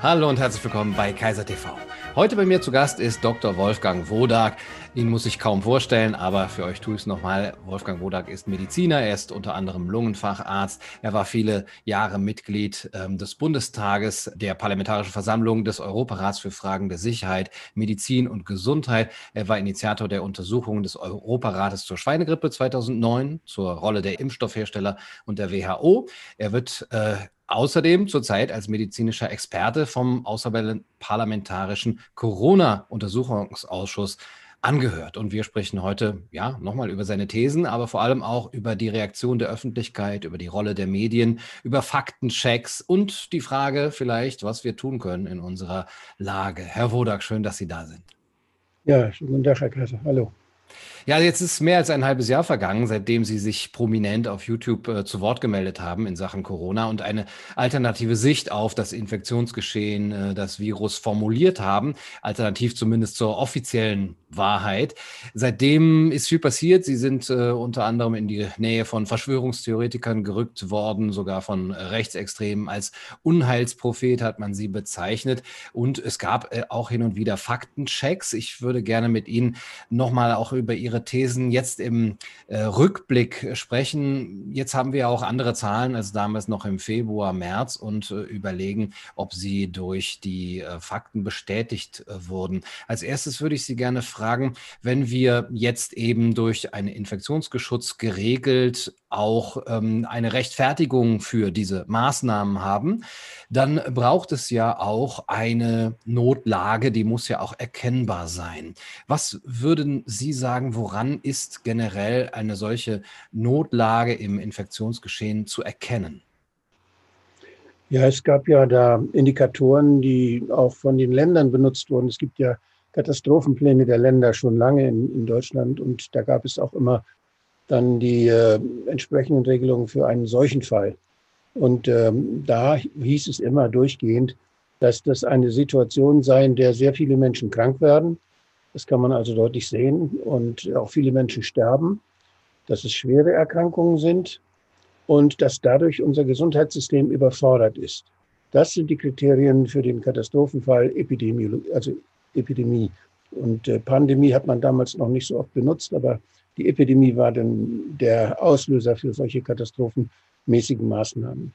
Hallo und herzlich willkommen bei Kaiser TV. Heute bei mir zu Gast ist Dr. Wolfgang Wodak. Ihn muss ich kaum vorstellen, aber für euch tue ich es nochmal. Wolfgang Wodak ist Mediziner, er ist unter anderem Lungenfacharzt. Er war viele Jahre Mitglied ähm, des Bundestages, der Parlamentarischen Versammlung des Europarats für Fragen der Sicherheit, Medizin und Gesundheit. Er war Initiator der Untersuchungen des Europarates zur Schweinegrippe 2009, zur Rolle der Impfstoffhersteller und der WHO. Er wird äh, Außerdem zurzeit als medizinischer Experte vom Außerparlamentarischen Corona-Untersuchungsausschuss angehört. Und wir sprechen heute ja nochmal über seine Thesen, aber vor allem auch über die Reaktion der Öffentlichkeit, über die Rolle der Medien, über Faktenchecks und die Frage vielleicht, was wir tun können in unserer Lage. Herr Wodak, schön, dass Sie da sind. Ja, schönen Tag, Herr Kaiser. Hallo. Ja, jetzt ist mehr als ein halbes Jahr vergangen, seitdem Sie sich prominent auf YouTube äh, zu Wort gemeldet haben in Sachen Corona und eine alternative Sicht auf das Infektionsgeschehen, äh, das Virus formuliert haben, alternativ zumindest zur offiziellen Wahrheit. Seitdem ist viel passiert. Sie sind äh, unter anderem in die Nähe von Verschwörungstheoretikern gerückt worden, sogar von Rechtsextremen. Als Unheilsprophet hat man sie bezeichnet. Und es gab äh, auch hin und wieder Faktenchecks. Ich würde gerne mit Ihnen nochmal auch über Ihre Thesen jetzt im äh, Rückblick sprechen. Jetzt haben wir auch andere Zahlen als damals noch im Februar, März und äh, überlegen, ob sie durch die äh, Fakten bestätigt äh, wurden. Als erstes würde ich Sie gerne fragen, wenn wir jetzt eben durch einen Infektionsgeschutz geregelt auch ähm, eine Rechtfertigung für diese Maßnahmen haben, dann braucht es ja auch eine Notlage, die muss ja auch erkennbar sein. Was würden Sie sagen, woran ist generell eine solche Notlage im Infektionsgeschehen zu erkennen? Ja, es gab ja da Indikatoren, die auch von den Ländern benutzt wurden. Es gibt ja Katastrophenpläne der Länder schon lange in, in Deutschland und da gab es auch immer dann die äh, entsprechenden Regelungen für einen solchen Fall. Und ähm, da hieß es immer durchgehend, dass das eine Situation sei, in der sehr viele Menschen krank werden. Das kann man also deutlich sehen und auch viele Menschen sterben, dass es schwere Erkrankungen sind und dass dadurch unser Gesundheitssystem überfordert ist. Das sind die Kriterien für den Katastrophenfall Epidemiologie, also Epidemie. Und äh, Pandemie hat man damals noch nicht so oft benutzt, aber die Epidemie war dann der Auslöser für solche katastrophenmäßigen Maßnahmen.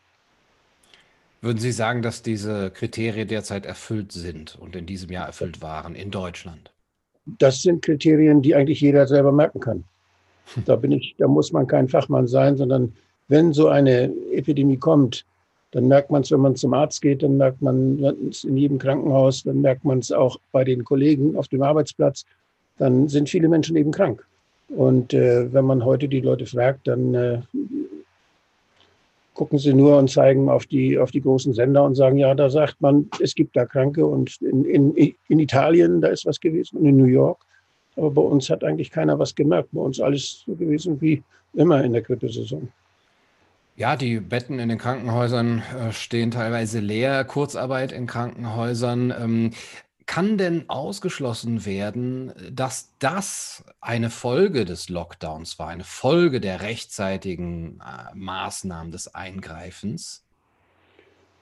Würden Sie sagen, dass diese Kriterien derzeit erfüllt sind und in diesem Jahr erfüllt waren in Deutschland? Das sind Kriterien, die eigentlich jeder selber merken kann. Da bin ich, da muss man kein Fachmann sein, sondern wenn so eine Epidemie kommt, dann merkt man es, wenn man zum Arzt geht, dann merkt man es in jedem Krankenhaus, dann merkt man es auch bei den Kollegen auf dem Arbeitsplatz. Dann sind viele Menschen eben krank. Und äh, wenn man heute die Leute fragt, dann äh, gucken sie nur und zeigen auf die, auf die großen Sender und sagen, ja, da sagt man, es gibt da Kranke und in, in, in Italien, da ist was gewesen und in New York. Aber bei uns hat eigentlich keiner was gemerkt. Bei uns alles so gewesen wie immer in der Grippesaison. Ja, die Betten in den Krankenhäusern äh, stehen teilweise leer, Kurzarbeit in Krankenhäusern. Kann denn ausgeschlossen werden, dass das eine Folge des Lockdowns war, eine Folge der rechtzeitigen äh, Maßnahmen des Eingreifens?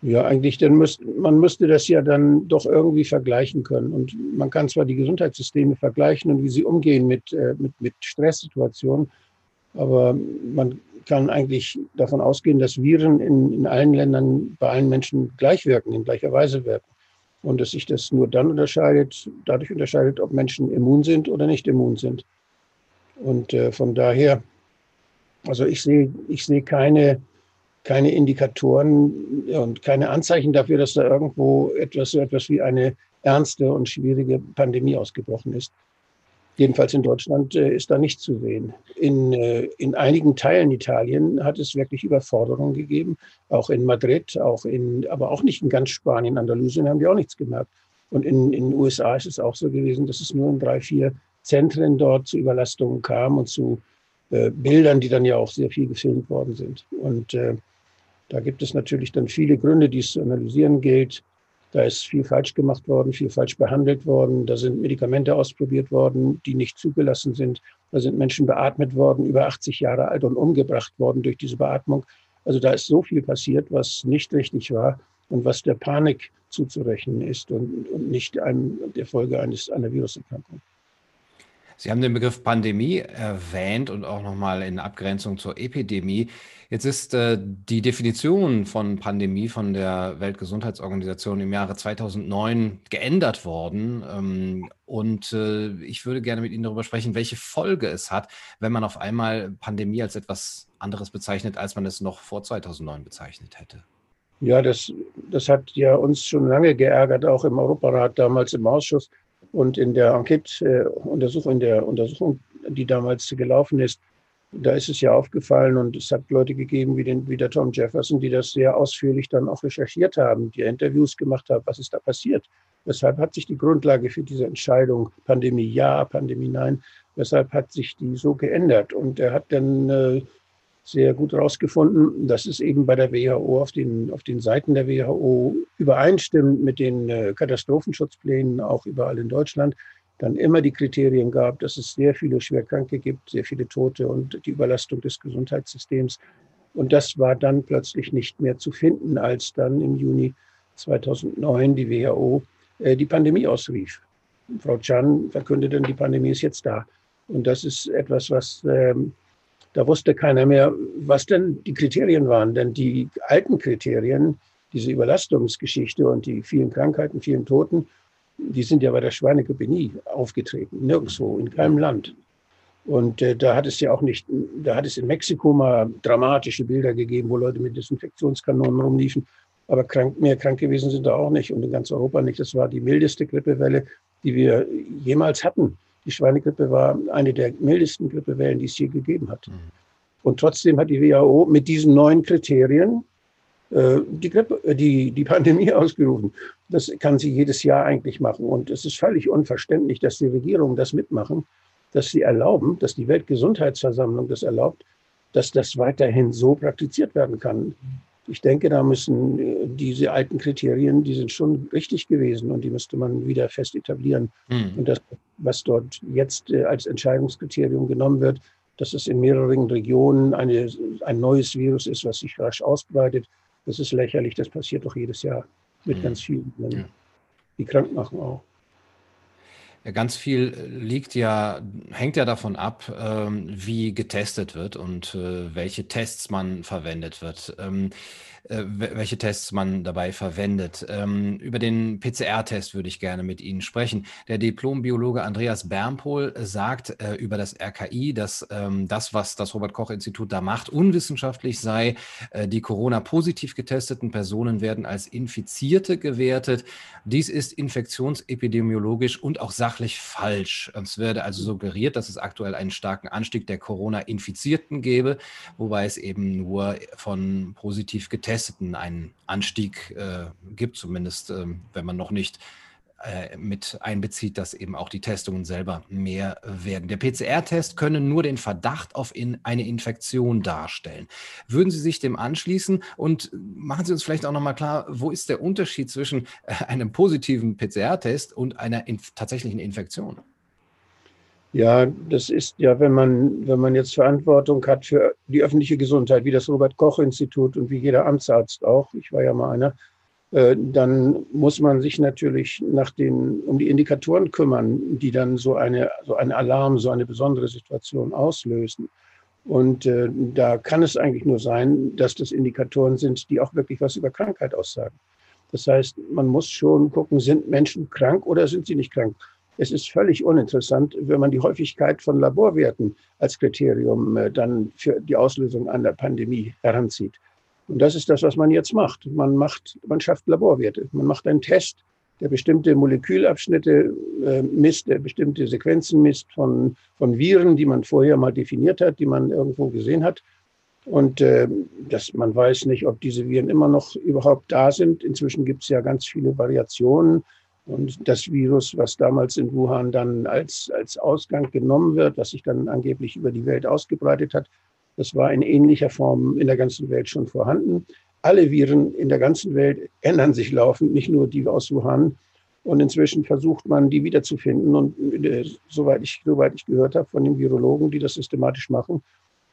Ja, eigentlich, denn müsst, man müsste das ja dann doch irgendwie vergleichen können. Und man kann zwar die Gesundheitssysteme vergleichen und wie sie umgehen mit, äh, mit, mit Stresssituationen, aber man kann eigentlich davon ausgehen, dass Viren in, in allen Ländern bei allen Menschen gleich wirken, in gleicher Weise wirken. Und dass sich das nur dann unterscheidet, dadurch unterscheidet, ob Menschen immun sind oder nicht immun sind. Und äh, von daher, also ich sehe, ich sehe keine, keine Indikatoren und keine Anzeichen dafür, dass da irgendwo etwas so etwas wie eine ernste und schwierige Pandemie ausgebrochen ist. Jedenfalls in Deutschland äh, ist da nichts zu sehen. In, äh, in einigen Teilen Italien hat es wirklich Überforderungen gegeben, auch in Madrid, auch in, aber auch nicht in ganz Spanien, Andalusien haben die auch nichts gemerkt. Und in, den USA ist es auch so gewesen, dass es nur in drei, vier Zentren dort zu Überlastungen kam und zu äh, Bildern, die dann ja auch sehr viel gefilmt worden sind. Und äh, da gibt es natürlich dann viele Gründe, die es zu analysieren gilt. Da ist viel falsch gemacht worden, viel falsch behandelt worden. Da sind Medikamente ausprobiert worden, die nicht zugelassen sind. Da sind Menschen beatmet worden, über 80 Jahre alt und umgebracht worden durch diese Beatmung. Also da ist so viel passiert, was nicht richtig war. und was der Panik zuzurechnen ist und, und nicht einem, der Folge eines, einer Viruserkrankung. Sie haben den Begriff Pandemie erwähnt und auch nochmal in Abgrenzung zur Epidemie. Jetzt ist äh, die Definition von Pandemie von der Weltgesundheitsorganisation im Jahre 2009 geändert worden. Ähm, und äh, ich würde gerne mit Ihnen darüber sprechen, welche Folge es hat, wenn man auf einmal Pandemie als etwas anderes bezeichnet, als man es noch vor 2009 bezeichnet hätte. Ja, das, das hat ja uns schon lange geärgert, auch im Europarat damals im Ausschuss und in der Enquete-Untersuchung, in der Untersuchung, die damals gelaufen ist, da ist es ja aufgefallen und es hat Leute gegeben wie, den, wie der Tom Jefferson, die das sehr ausführlich dann auch recherchiert haben, die Interviews gemacht haben, was ist da passiert. Weshalb hat sich die Grundlage für diese Entscheidung, Pandemie ja, Pandemie nein, weshalb hat sich die so geändert? Und er hat dann äh, sehr gut herausgefunden, dass es eben bei der WHO auf den, auf den Seiten der WHO übereinstimmt mit den äh, Katastrophenschutzplänen, auch überall in Deutschland, dann immer die Kriterien gab, dass es sehr viele Schwerkranke gibt, sehr viele Tote und die Überlastung des Gesundheitssystems. Und das war dann plötzlich nicht mehr zu finden, als dann im Juni 2009 die WHO äh, die Pandemie ausrief. Frau Chan verkündete, die Pandemie ist jetzt da. Und das ist etwas, was ähm, da wusste keiner mehr, was denn die Kriterien waren. Denn die alten Kriterien, diese Überlastungsgeschichte und die vielen Krankheiten, vielen Toten, die sind ja bei der Schweinegrippe nie aufgetreten, nirgendwo, in keinem Land. Und äh, da hat es ja auch nicht, da hat es in Mexiko mal dramatische Bilder gegeben, wo Leute mit Desinfektionskanonen rumliefen. Aber krank, mehr krank gewesen sind da auch nicht und in ganz Europa nicht. Das war die mildeste Grippewelle, die wir jemals hatten. Die Schweinegrippe war eine der mildesten Grippewellen, die es je gegeben hat. Mhm. Und trotzdem hat die WHO mit diesen neuen Kriterien äh, die, Grippe, äh, die, die Pandemie ausgerufen. Das kann sie jedes Jahr eigentlich machen. Und es ist völlig unverständlich, dass die Regierungen das mitmachen, dass sie erlauben, dass die Weltgesundheitsversammlung das erlaubt, dass das weiterhin so praktiziert werden kann. Ich denke, da müssen äh, diese alten Kriterien, die sind schon richtig gewesen und die müsste man wieder fest etablieren. Mhm. Und das, was dort jetzt äh, als Entscheidungskriterium genommen wird, dass es in mehreren Regionen eine, ein neues Virus ist, was sich rasch ausbreitet, das ist lächerlich. Das passiert doch jedes Jahr mit mhm. ganz vielen, die krank machen auch. Ja, ganz viel liegt ja, hängt ja davon ab, ähm, wie getestet wird und äh, welche Tests man verwendet wird. Ähm, äh, welche Tests man dabei verwendet. Ähm, über den PCR-Test würde ich gerne mit Ihnen sprechen. Der Diplombiologe Andreas Bernpohl sagt äh, über das RKI, dass ähm, das, was das Robert-Koch-Institut da macht, unwissenschaftlich sei. Äh, die Corona-positiv getesteten Personen werden als Infizierte gewertet. Dies ist infektionsepidemiologisch und auch sachlich falsch. Es werde also suggeriert, dass es aktuell einen starken Anstieg der Corona-Infizierten gäbe, wobei es eben nur von positiv getesteten Getesteten einen Anstieg äh, gibt, zumindest äh, wenn man noch nicht äh, mit einbezieht, dass eben auch die Testungen selber mehr werden. Der PCR-Test könne nur den Verdacht auf in eine Infektion darstellen. Würden Sie sich dem anschließen und machen Sie uns vielleicht auch nochmal klar, wo ist der Unterschied zwischen äh, einem positiven PCR-Test und einer inf tatsächlichen Infektion? Ja, das ist ja, wenn man, wenn man jetzt Verantwortung hat für die öffentliche Gesundheit, wie das Robert-Koch-Institut und wie jeder Amtsarzt auch, ich war ja mal einer, äh, dann muss man sich natürlich nach den, um die Indikatoren kümmern, die dann so eine, so ein Alarm, so eine besondere Situation auslösen. Und äh, da kann es eigentlich nur sein, dass das Indikatoren sind, die auch wirklich was über Krankheit aussagen. Das heißt, man muss schon gucken, sind Menschen krank oder sind sie nicht krank? Es ist völlig uninteressant, wenn man die Häufigkeit von Laborwerten als Kriterium äh, dann für die Auslösung einer Pandemie heranzieht. Und das ist das, was man jetzt macht. Man macht, man schafft Laborwerte. Man macht einen Test, der bestimmte Molekülabschnitte äh, misst, der bestimmte Sequenzen misst von, von Viren, die man vorher mal definiert hat, die man irgendwo gesehen hat. Und äh, dass man weiß nicht, ob diese Viren immer noch überhaupt da sind. Inzwischen gibt es ja ganz viele Variationen. Und das Virus, was damals in Wuhan dann als, als Ausgang genommen wird, was sich dann angeblich über die Welt ausgebreitet hat, das war in ähnlicher Form in der ganzen Welt schon vorhanden. Alle Viren in der ganzen Welt ändern sich laufend, nicht nur die aus Wuhan. Und inzwischen versucht man, die wiederzufinden. Und äh, soweit ich, soweit ich gehört habe von den Virologen, die das systematisch machen,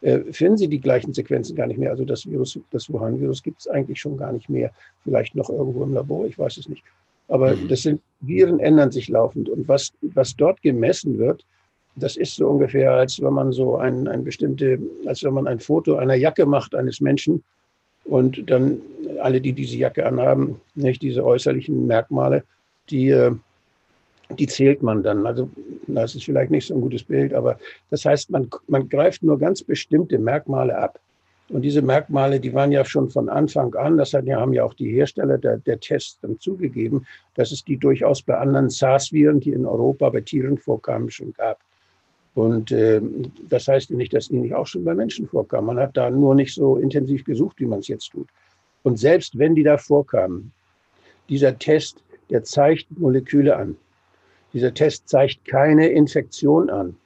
äh, finden Sie die gleichen Sequenzen gar nicht mehr. Also das Virus, das Wuhan-Virus gibt es eigentlich schon gar nicht mehr. Vielleicht noch irgendwo im Labor, ich weiß es nicht. Aber mhm. das sind, Viren ändern sich laufend. Und was, was dort gemessen wird, das ist so ungefähr, als wenn man so ein, ein bestimmte, als wenn man ein Foto einer Jacke macht eines Menschen und dann alle, die diese Jacke anhaben, nicht diese äußerlichen Merkmale, die äh, die zählt man dann. Also das ist vielleicht nicht so ein gutes Bild, aber das heißt, man, man greift nur ganz bestimmte Merkmale ab. Und diese Merkmale, die waren ja schon von Anfang an, das haben ja auch die Hersteller der, der Tests dann zugegeben, dass es die durchaus bei anderen SARS-Viren, die in Europa bei Tieren vorkamen, schon gab. Und äh, das heißt nicht, dass die nicht auch schon bei Menschen vorkamen. Man hat da nur nicht so intensiv gesucht, wie man es jetzt tut. Und selbst wenn die da vorkamen, dieser Test, der zeigt Moleküle an. Dieser Test zeigt keine Infektion an.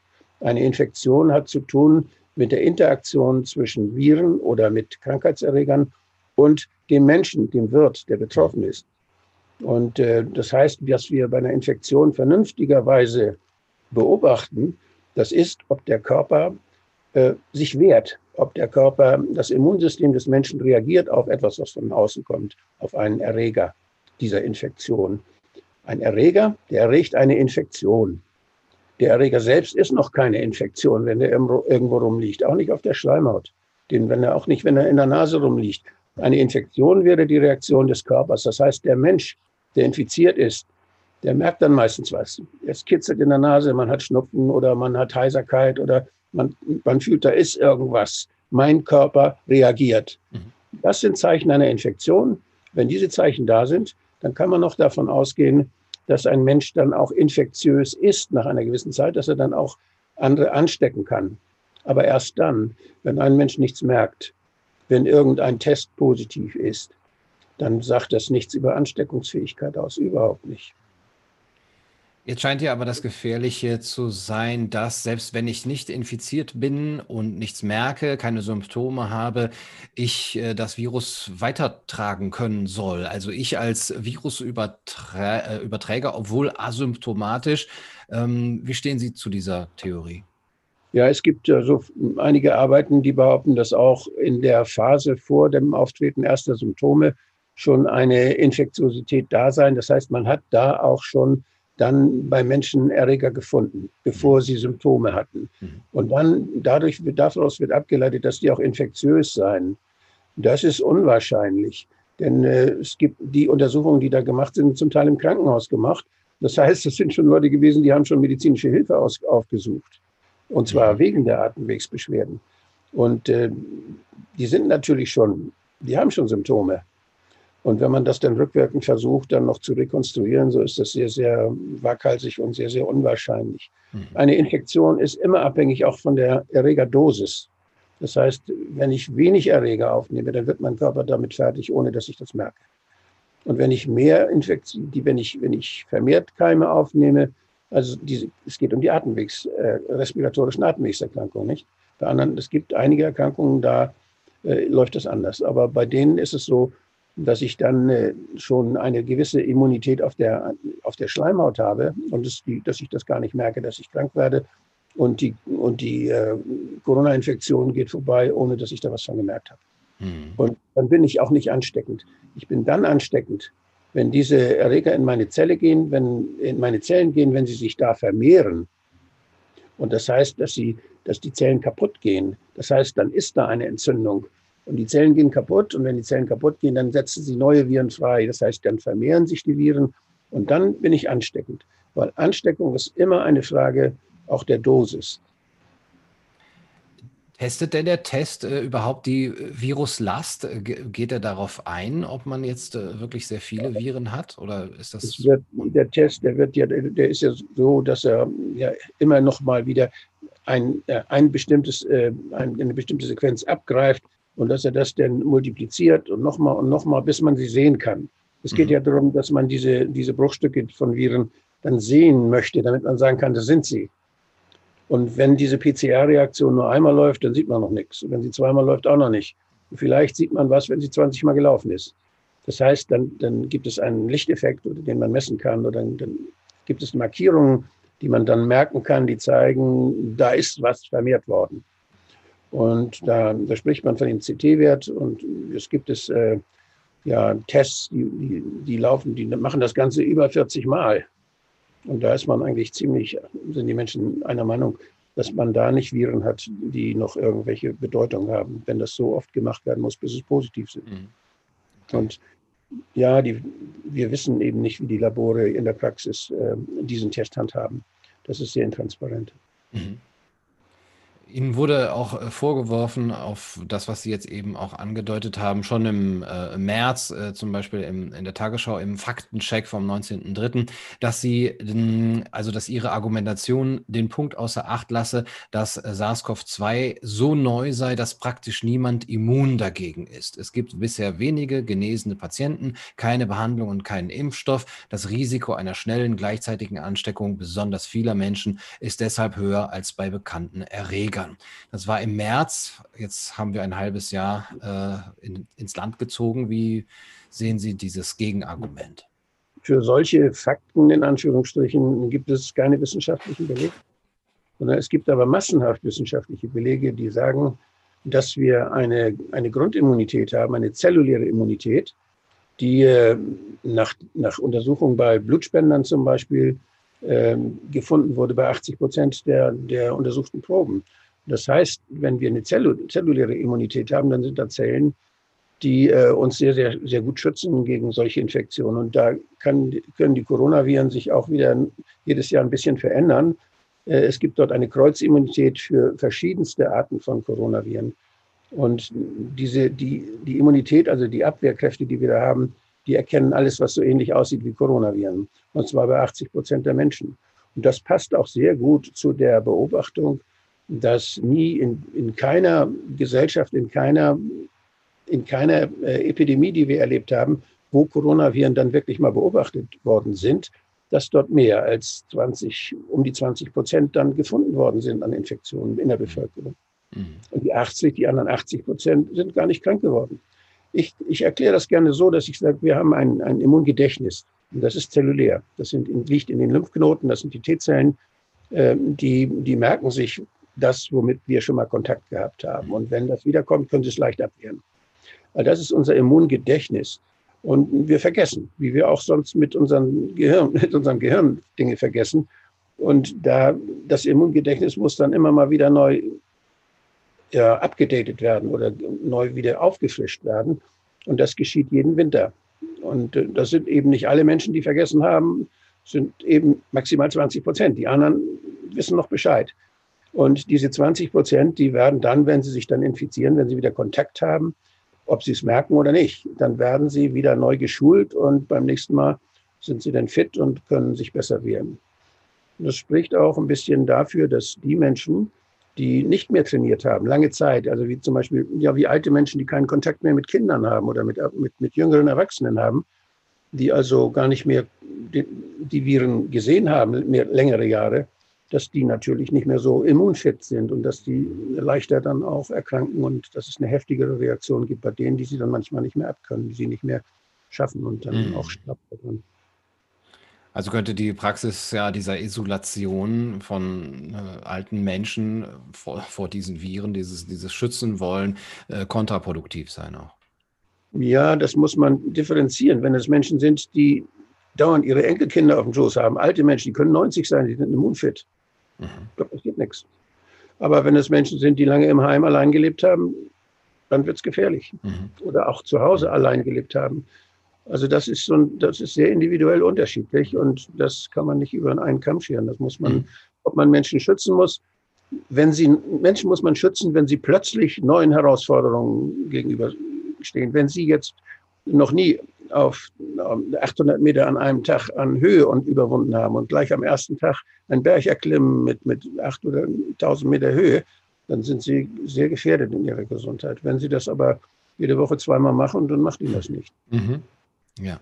Eine Infektion hat zu tun mit der Interaktion zwischen Viren oder mit Krankheitserregern und dem Menschen, dem Wirt, der betroffen ist. Und äh, das heißt, was wir bei einer Infektion vernünftigerweise beobachten, das ist, ob der Körper äh, sich wehrt, ob der Körper, das Immunsystem des Menschen reagiert auf etwas, was von außen kommt, auf einen Erreger dieser Infektion. Ein Erreger, der erregt eine Infektion. Der Erreger selbst ist noch keine Infektion, wenn er irgendwo rumliegt, auch nicht auf der Schleimhaut, den, wenn er auch nicht, wenn er in der Nase rumliegt. Eine Infektion wäre die Reaktion des Körpers. Das heißt, der Mensch, der infiziert ist, der merkt dann meistens was. Es kitzelt in der Nase, man hat Schnupfen oder man hat Heiserkeit oder man, man fühlt, da ist irgendwas. Mein Körper reagiert. Mhm. Das sind Zeichen einer Infektion. Wenn diese Zeichen da sind, dann kann man noch davon ausgehen, dass ein Mensch dann auch infektiös ist nach einer gewissen Zeit, dass er dann auch andere anstecken kann. Aber erst dann, wenn ein Mensch nichts merkt, wenn irgendein Test positiv ist, dann sagt das nichts über Ansteckungsfähigkeit aus, überhaupt nicht. Jetzt scheint ja aber das Gefährliche zu sein, dass selbst wenn ich nicht infiziert bin und nichts merke, keine Symptome habe, ich äh, das Virus weitertragen können soll. Also ich als Virusüberträger, äh, obwohl asymptomatisch. Ähm, wie stehen Sie zu dieser Theorie? Ja, es gibt ja so einige Arbeiten, die behaupten, dass auch in der Phase vor dem Auftreten erster Symptome schon eine Infektiosität da sein. Das heißt, man hat da auch schon dann bei Menschen Erreger gefunden, bevor sie Symptome hatten. Mhm. Und dann dadurch, daraus wird abgeleitet, dass die auch infektiös seien. Das ist unwahrscheinlich, denn äh, es gibt die Untersuchungen, die da gemacht sind, zum Teil im Krankenhaus gemacht. Das heißt, es sind schon Leute gewesen, die haben schon medizinische Hilfe aus, aufgesucht. Und zwar mhm. wegen der Atemwegsbeschwerden. Und äh, die sind natürlich schon, die haben schon Symptome. Und wenn man das dann rückwirkend versucht, dann noch zu rekonstruieren, so ist das sehr, sehr waghalsig und sehr, sehr unwahrscheinlich. Mhm. Eine Infektion ist immer abhängig auch von der Erregerdosis. Das heißt, wenn ich wenig Erreger aufnehme, dann wird mein Körper damit fertig, ohne dass ich das merke. Und wenn ich mehr Infektion, die, wenn ich, wenn ich vermehrt Keime aufnehme, also diese, es geht um die Atemwegs, äh, respiratorischen Atemwegserkrankungen, nicht? Bei anderen, es gibt einige Erkrankungen, da äh, läuft das anders. Aber bei denen ist es so, dass ich dann äh, schon eine gewisse Immunität auf der, auf der Schleimhaut habe und das, die, dass ich das gar nicht merke, dass ich krank werde. Und die, und die äh, Corona-Infektion geht vorbei, ohne dass ich da was von gemerkt habe. Hm. Und dann bin ich auch nicht ansteckend. Ich bin dann ansteckend, wenn diese Erreger in meine Zelle gehen, wenn in meine Zellen gehen, wenn sie sich da vermehren. Und das heißt, dass sie, dass die Zellen kaputt gehen. Das heißt, dann ist da eine Entzündung. Und die Zellen gehen kaputt und wenn die Zellen kaputt gehen, dann setzen sie neue Viren frei. Das heißt, dann vermehren sich die Viren und dann bin ich ansteckend. Weil Ansteckung ist immer eine Frage auch der Dosis. Testet denn der Test äh, überhaupt die äh, Viruslast? Äh, geht er darauf ein, ob man jetzt äh, wirklich sehr viele Viren hat? Oder ist das. Wird, der Test, der wird ja, der ist ja so, dass er ja immer noch mal wieder ein, äh, ein bestimmtes, äh, eine bestimmte Sequenz abgreift und dass er das dann multipliziert und nochmal und nochmal, bis man sie sehen kann. Es geht mhm. ja darum, dass man diese, diese Bruchstücke von Viren dann sehen möchte, damit man sagen kann, das sind sie. Und wenn diese PCR-Reaktion nur einmal läuft, dann sieht man noch nichts. Und wenn sie zweimal läuft, auch noch nicht. Und vielleicht sieht man was, wenn sie 20 Mal gelaufen ist. Das heißt, dann, dann gibt es einen Lichteffekt, den man messen kann, oder dann, dann gibt es Markierungen, die man dann merken kann, die zeigen, da ist was vermehrt worden. Und da, da spricht man von dem CT-Wert und es gibt es äh, ja Tests, die, die, die laufen, die machen das Ganze über 40 Mal. Und da ist man eigentlich ziemlich, sind die Menschen einer Meinung, dass man da nicht Viren hat, die noch irgendwelche Bedeutung haben, wenn das so oft gemacht werden muss, bis es positiv sind. Mhm. Und ja, die, wir wissen eben nicht, wie die Labore in der Praxis äh, diesen Test handhaben. Das ist sehr intransparent. Mhm. Ihnen wurde auch äh, vorgeworfen, auf das, was Sie jetzt eben auch angedeutet haben, schon im äh, März, äh, zum Beispiel im, in der Tagesschau im Faktencheck vom 19.03., dass Sie, also dass Ihre Argumentation den Punkt außer Acht lasse, dass äh, SARS-CoV-2 so neu sei, dass praktisch niemand immun dagegen ist. Es gibt bisher wenige genesene Patienten, keine Behandlung und keinen Impfstoff. Das Risiko einer schnellen gleichzeitigen Ansteckung besonders vieler Menschen ist deshalb höher als bei bekannten Erregern. Bürgern. Das war im März. Jetzt haben wir ein halbes Jahr äh, in, ins Land gezogen. Wie sehen Sie dieses Gegenargument? Für solche Fakten in Anführungsstrichen gibt es keine wissenschaftlichen Belege. Es gibt aber massenhaft wissenschaftliche Belege, die sagen, dass wir eine, eine Grundimmunität haben, eine zelluläre Immunität, die äh, nach, nach Untersuchungen bei Blutspendern zum Beispiel äh, gefunden wurde bei 80 Prozent der, der untersuchten Proben. Das heißt, wenn wir eine zelluläre Immunität haben, dann sind da Zellen, die äh, uns sehr, sehr, sehr gut schützen gegen solche Infektionen. Und da kann, können die Coronaviren sich auch wieder jedes Jahr ein bisschen verändern. Äh, es gibt dort eine Kreuzimmunität für verschiedenste Arten von Coronaviren. Und diese, die, die Immunität, also die Abwehrkräfte, die wir da haben, die erkennen alles, was so ähnlich aussieht wie Coronaviren. Und zwar bei 80 Prozent der Menschen. Und das passt auch sehr gut zu der Beobachtung, dass nie in, in keiner Gesellschaft, in keiner, in keiner äh, Epidemie, die wir erlebt haben, wo Coronaviren dann wirklich mal beobachtet worden sind, dass dort mehr als 20, um die 20 Prozent dann gefunden worden sind an Infektionen in der Bevölkerung. Mhm. Und die 80, die anderen 80 Prozent sind gar nicht krank geworden. Ich, ich erkläre das gerne so, dass ich sage, wir haben ein, ein Immungedächtnis. Und das ist zellulär. Das sind, liegt in den Lymphknoten, das sind die T-Zellen. Ähm, die, die merken sich das, womit wir schon mal Kontakt gehabt haben. Und wenn das wiederkommt, können Sie es leicht abwehren. Also das ist unser Immungedächtnis. Und wir vergessen, wie wir auch sonst mit unserem Gehirn, mit unserem Gehirn Dinge vergessen. Und da, das Immungedächtnis muss dann immer mal wieder neu ja, abgedatet werden oder neu wieder aufgefrischt werden. Und das geschieht jeden Winter. Und äh, das sind eben nicht alle Menschen, die vergessen haben, sind eben maximal 20 Prozent. Die anderen wissen noch Bescheid. Und diese 20 Prozent, die werden dann, wenn sie sich dann infizieren, wenn sie wieder Kontakt haben, ob sie es merken oder nicht, dann werden sie wieder neu geschult und beim nächsten Mal sind sie dann fit und können sich besser wehren. Das spricht auch ein bisschen dafür, dass die Menschen, die nicht mehr trainiert haben, lange Zeit, also wie zum Beispiel, ja, wie alte Menschen, die keinen Kontakt mehr mit Kindern haben oder mit, mit, mit jüngeren Erwachsenen haben, die also gar nicht mehr die, die Viren gesehen haben, mehr, längere Jahre, dass die natürlich nicht mehr so immunfit sind und dass die leichter dann auch erkranken und dass es eine heftigere Reaktion gibt bei denen, die sie dann manchmal nicht mehr abkönnen, die sie nicht mehr schaffen und dann mhm. auch sterben. Also könnte die Praxis ja dieser Isolation von äh, alten Menschen vor, vor, diesen Viren, dieses, dieses Schützen wollen, äh, kontraproduktiv sein auch. Ja, das muss man differenzieren. Wenn es Menschen sind, die dauernd ihre Enkelkinder auf dem Schoß haben, alte Menschen, die können 90 sein, die sind immunfit. Mhm. Da passiert nichts. Aber wenn es Menschen sind, die lange im Heim allein gelebt haben, dann wird es gefährlich. Mhm. Oder auch zu Hause allein gelebt haben. Also das ist so ein, das ist sehr individuell unterschiedlich und das kann man nicht über einen Kamm scheren. Das muss man, mhm. ob man Menschen schützen muss. Wenn sie, Menschen muss man schützen, wenn sie plötzlich neuen Herausforderungen gegenüberstehen. Wenn sie jetzt noch nie auf 800 Meter an einem Tag an Höhe und überwunden haben und gleich am ersten Tag einen Berg erklimmen mit, mit 8 oder 1000 Meter Höhe, dann sind sie sehr gefährdet in ihrer Gesundheit. Wenn sie das aber jede Woche zweimal machen, dann macht ihnen das nicht. Mhm. Ja.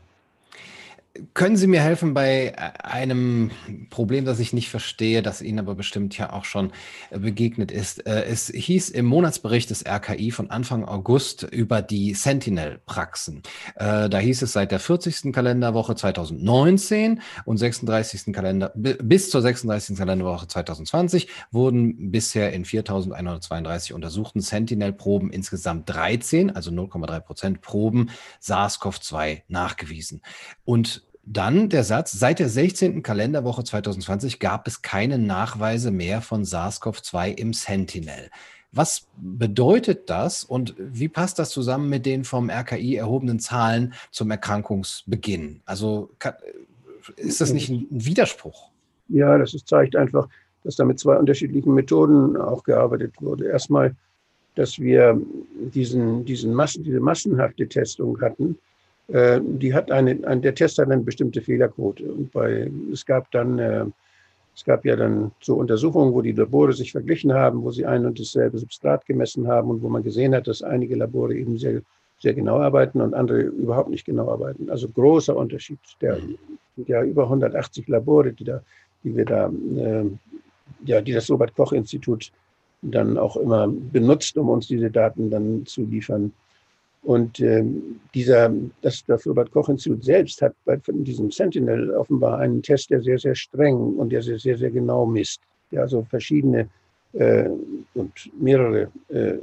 Können Sie mir helfen bei einem Problem, das ich nicht verstehe, das Ihnen aber bestimmt ja auch schon äh, begegnet ist? Äh, es hieß im Monatsbericht des RKI von Anfang August über die Sentinel-Praxen. Äh, da hieß es seit der 40. Kalenderwoche 2019 und 36. Kalender, bis zur 36. Kalenderwoche 2020 wurden bisher in 4132 untersuchten Sentinel-Proben insgesamt 13, also 0,3 Prozent Proben SARS-CoV-2 nachgewiesen. Und dann der Satz, seit der 16. Kalenderwoche 2020 gab es keine Nachweise mehr von SARS-CoV-2 im Sentinel. Was bedeutet das und wie passt das zusammen mit den vom RKI erhobenen Zahlen zum Erkrankungsbeginn? Also ist das nicht ein Widerspruch? Ja, das ist, zeigt einfach, dass da mit zwei unterschiedlichen Methoden auch gearbeitet wurde. Erstmal, dass wir diesen, diesen Massen, diese massenhafte Testung hatten die hat eine, ein, der Test hat eine bestimmte Fehlerquote. Und bei, es gab dann, äh, es gab ja dann so Untersuchungen, wo die Labore sich verglichen haben, wo sie ein und dasselbe Substrat gemessen haben und wo man gesehen hat, dass einige Labore eben sehr, sehr genau arbeiten und andere überhaupt nicht genau arbeiten. Also großer Unterschied. Der sind ja über 180 Labore, die da, die wir da, äh, ja, die das Robert Koch Institut dann auch immer benutzt, um uns diese Daten dann zu liefern. Und ähm, dieser, das, das Robert-Koch-Institut selbst hat bei diesem Sentinel offenbar einen Test, der sehr, sehr streng und der sehr, sehr, sehr genau misst, der also verschiedene äh, und mehrere äh,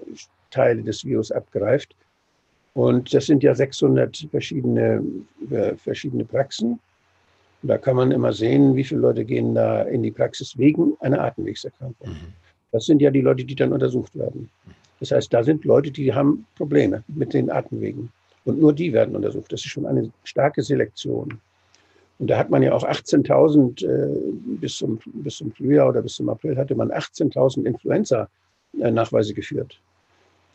Teile des Virus abgreift. Und das sind ja 600 verschiedene, äh, verschiedene Praxen. Und da kann man immer sehen, wie viele Leute gehen da in die Praxis wegen einer Atemwegserkrankung. Mhm. Das sind ja die Leute, die dann untersucht werden. Das heißt, da sind Leute, die haben Probleme mit den Atemwegen. Und nur die werden untersucht. Das ist schon eine starke Selektion. Und da hat man ja auch 18.000 äh, bis, zum, bis zum Frühjahr oder bis zum April hatte man 18.000 Influenza-Nachweise geführt.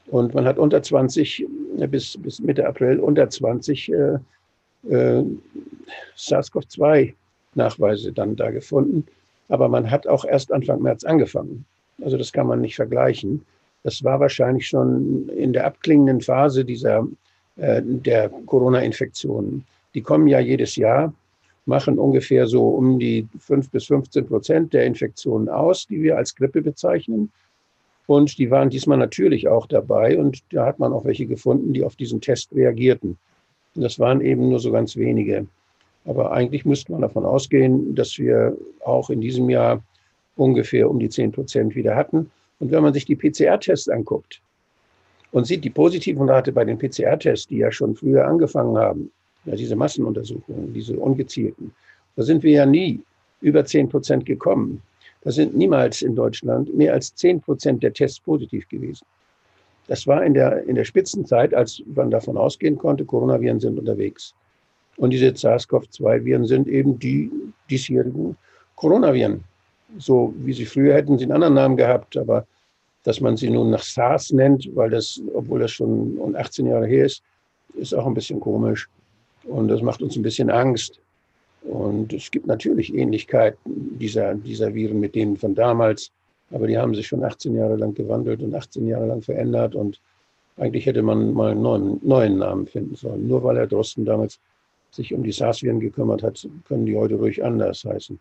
Und man hat unter 20 äh, bis, bis Mitte April unter 20 äh, äh, SARS-CoV-2-Nachweise dann da gefunden. Aber man hat auch erst Anfang März angefangen. Also das kann man nicht vergleichen. Das war wahrscheinlich schon in der abklingenden Phase dieser, äh, der Corona-Infektionen. Die kommen ja jedes Jahr, machen ungefähr so um die 5 bis 15 Prozent der Infektionen aus, die wir als Grippe bezeichnen. Und die waren diesmal natürlich auch dabei. Und da hat man auch welche gefunden, die auf diesen Test reagierten. Und das waren eben nur so ganz wenige. Aber eigentlich müsste man davon ausgehen, dass wir auch in diesem Jahr ungefähr um die 10 Prozent wieder hatten. Und wenn man sich die PCR-Tests anguckt und sieht die positiven Rate bei den PCR-Tests, die ja schon früher angefangen haben, ja, diese Massenuntersuchungen, diese ungezielten, da sind wir ja nie über 10 Prozent gekommen. Da sind niemals in Deutschland mehr als 10 Prozent der Tests positiv gewesen. Das war in der, in der Spitzenzeit, als man davon ausgehen konnte, Coronaviren sind unterwegs. Und diese SARS-CoV-2-Viren sind eben die diesjährigen Coronaviren. So wie sie früher hätten sie einen anderen Namen gehabt, aber dass man sie nun nach SARS nennt, weil das, obwohl das schon 18 Jahre her ist, ist auch ein bisschen komisch. Und das macht uns ein bisschen Angst. Und es gibt natürlich Ähnlichkeiten dieser, dieser Viren mit denen von damals, aber die haben sich schon 18 Jahre lang gewandelt und 18 Jahre lang verändert. Und eigentlich hätte man mal einen neuen, neuen Namen finden sollen. Nur weil Herr Drosten damals sich um die SARS-Viren gekümmert hat, können die heute ruhig anders heißen.